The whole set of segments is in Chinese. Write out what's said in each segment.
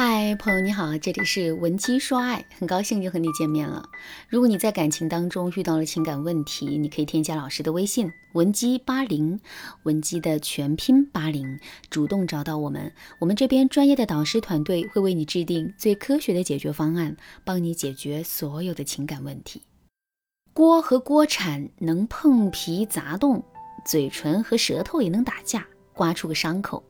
嗨，朋友你好，这里是文姬说爱，很高兴又和你见面了。如果你在感情当中遇到了情感问题，你可以添加老师的微信文姬八零，文姬的全拼八零，主动找到我们，我们这边专业的导师团队会为你制定最科学的解决方案，帮你解决所有的情感问题。锅和锅铲能碰皮砸洞，嘴唇和舌头也能打架，刮出个伤口。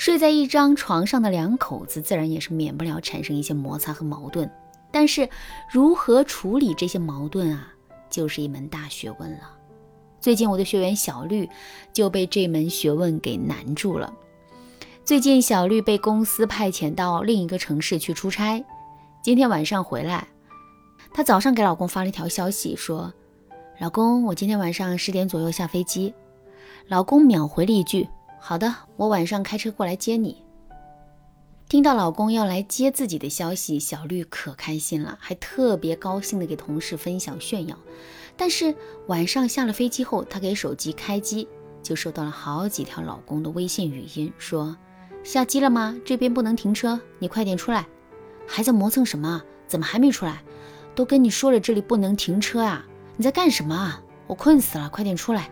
睡在一张床上的两口子，自然也是免不了产生一些摩擦和矛盾。但是，如何处理这些矛盾啊，就是一门大学问了。最近，我的学员小绿就被这门学问给难住了。最近，小绿被公司派遣到另一个城市去出差，今天晚上回来，她早上给老公发了一条消息，说：“老公，我今天晚上十点左右下飞机。”老公秒回了一句。好的，我晚上开车过来接你。听到老公要来接自己的消息，小绿可开心了，还特别高兴的给同事分享炫耀。但是晚上下了飞机后，她给手机开机，就收到了好几条老公的微信语音，说：“下机了吗？这边不能停车，你快点出来。还在磨蹭什么？怎么还没出来？都跟你说了，这里不能停车啊！你在干什么啊？我困死了，快点出来。”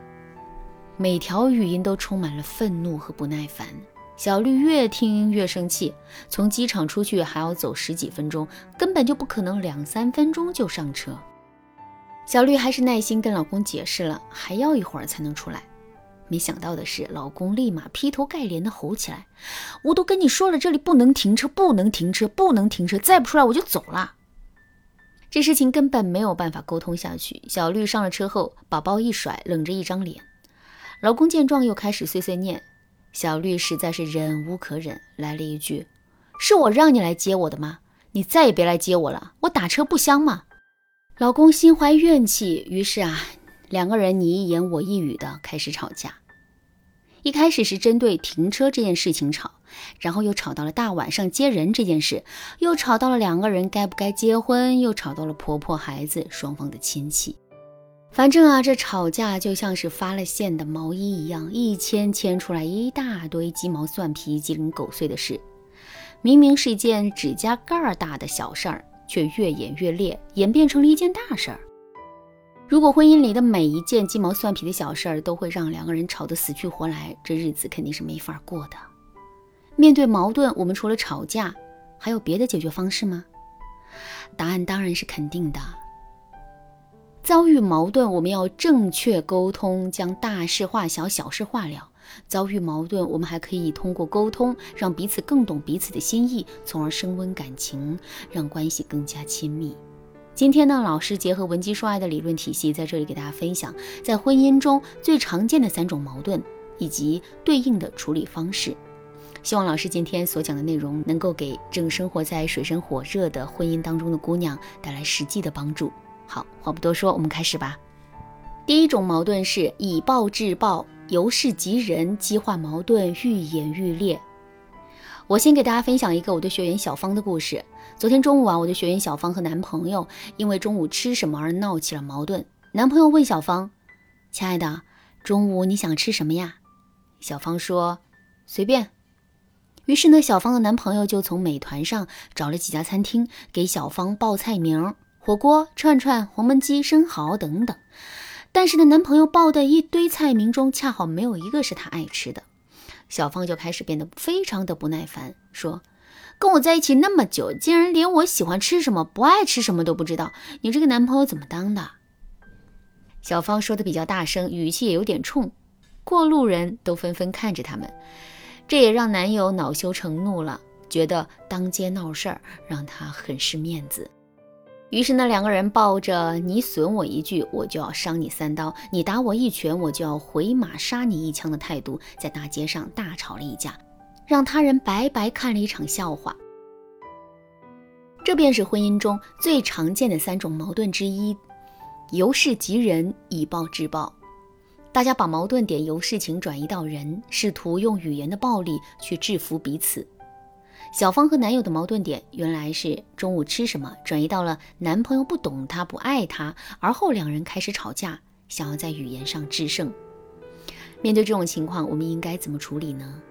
每条语音都充满了愤怒和不耐烦，小绿越听越生气。从机场出去还要走十几分钟，根本就不可能两三分钟就上车。小绿还是耐心跟老公解释了，还要一会儿才能出来。没想到的是，老公立马劈头盖脸的吼起来：“我都跟你说了，这里不能停车，不能停车，不能停车！再不出来我就走了。”这事情根本没有办法沟通下去。小绿上了车后，把包一甩，冷着一张脸。老公见状，又开始碎碎念。小绿实在是忍无可忍，来了一句：“是我让你来接我的吗？你再也别来接我了，我打车不香吗？”老公心怀怨气，于是啊，两个人你一言我一语的开始吵架。一开始是针对停车这件事情吵，然后又吵到了大晚上接人这件事，又吵到了两个人该不该结婚，又吵到了婆婆、孩子双方的亲戚。反正啊，这吵架就像是发了线的毛衣一样，一牵牵出来一大堆鸡毛蒜皮、鸡零狗碎的事。明明是一件指甲盖儿大的小事儿，却越演越烈，演变成了一件大事儿。如果婚姻里的每一件鸡毛蒜皮的小事儿都会让两个人吵得死去活来，这日子肯定是没法过的。面对矛盾，我们除了吵架，还有别的解决方式吗？答案当然是肯定的。遭遇矛盾，我们要正确沟通，将大事化小，小事化了。遭遇矛盾，我们还可以通过沟通，让彼此更懂彼此的心意，从而升温感情，让关系更加亲密。今天呢，老师结合文姬说爱的理论体系，在这里给大家分享，在婚姻中最常见的三种矛盾以及对应的处理方式。希望老师今天所讲的内容，能够给正生活在水深火热的婚姻当中的姑娘带来实际的帮助。好，话不多说，我们开始吧。第一种矛盾是以暴制暴，由事及人，激化矛盾，愈演愈烈。我先给大家分享一个我的学员小芳的故事。昨天中午啊，我的学员小芳和男朋友因为中午吃什么而闹起了矛盾。男朋友问小芳：“亲爱的，中午你想吃什么呀？”小芳说：“随便。”于是呢，小芳的男朋友就从美团上找了几家餐厅，给小芳报菜名。火锅、串串、黄焖鸡、生蚝等等，但是呢，男朋友报的一堆菜名中，恰好没有一个是他爱吃的。小芳就开始变得非常的不耐烦，说：“跟我在一起那么久，竟然连我喜欢吃什么、不爱吃什么都不知道，你这个男朋友怎么当的？”小芳说的比较大声，语气也有点冲，过路人都纷纷看着他们，这也让男友恼羞成怒了，觉得当街闹事儿让他很是面子。于是呢，两个人抱着“你损我一句，我就要伤你三刀；你打我一拳，我就要回马杀你一枪”的态度，在大街上大吵了一架，让他人白白看了一场笑话。这便是婚姻中最常见的三种矛盾之一：由事及人，以暴制暴。大家把矛盾点由事情转移到人，试图用语言的暴力去制服彼此。小芳和男友的矛盾点原来是中午吃什么，转移到了男朋友不懂她、不爱她，而后两人开始吵架，想要在语言上制胜。面对这种情况，我们应该怎么处理呢？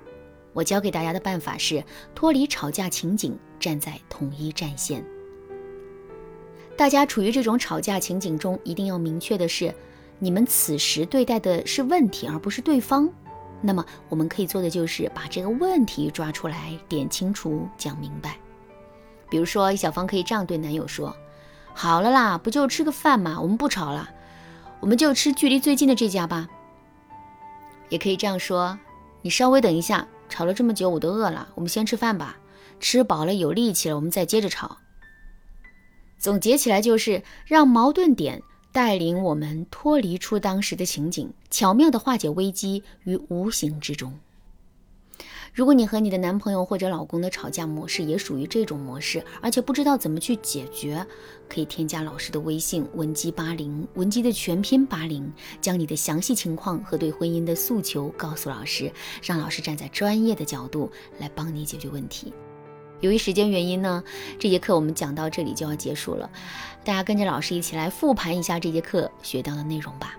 我教给大家的办法是脱离吵架情景，站在统一战线。大家处于这种吵架情景中，一定要明确的是，你们此时对待的是问题，而不是对方。那么我们可以做的就是把这个问题抓出来，点清楚，讲明白。比如说，小芳可以这样对男友说：“好了啦，不就吃个饭嘛，我们不吵了，我们就吃距离最近的这家吧。”也可以这样说：“你稍微等一下，吵了这么久，我都饿了，我们先吃饭吧，吃饱了有力气了，我们再接着吵。”总结起来就是让矛盾点。带领我们脱离出当时的情景，巧妙地化解危机于无形之中。如果你和你的男朋友或者老公的吵架模式也属于这种模式，而且不知道怎么去解决，可以添加老师的微信文姬八零，文姬的全拼八零，将你的详细情况和对婚姻的诉求告诉老师，让老师站在专业的角度来帮你解决问题。由于时间原因呢，这节课我们讲到这里就要结束了。大家跟着老师一起来复盘一下这节课学到的内容吧。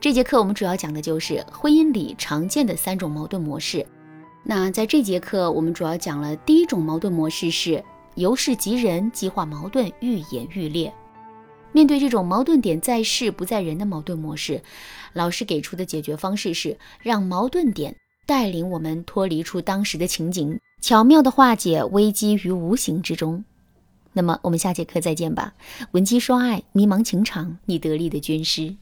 这节课我们主要讲的就是婚姻里常见的三种矛盾模式。那在这节课我们主要讲了第一种矛盾模式是由事及人，激化矛盾，愈演愈烈。面对这种矛盾点在事不在人的矛盾模式，老师给出的解决方式是让矛盾点带领我们脱离出当时的情景。巧妙的化解危机于无形之中。那么，我们下节课再见吧。闻鸡说爱，迷茫情场，你得力的军师。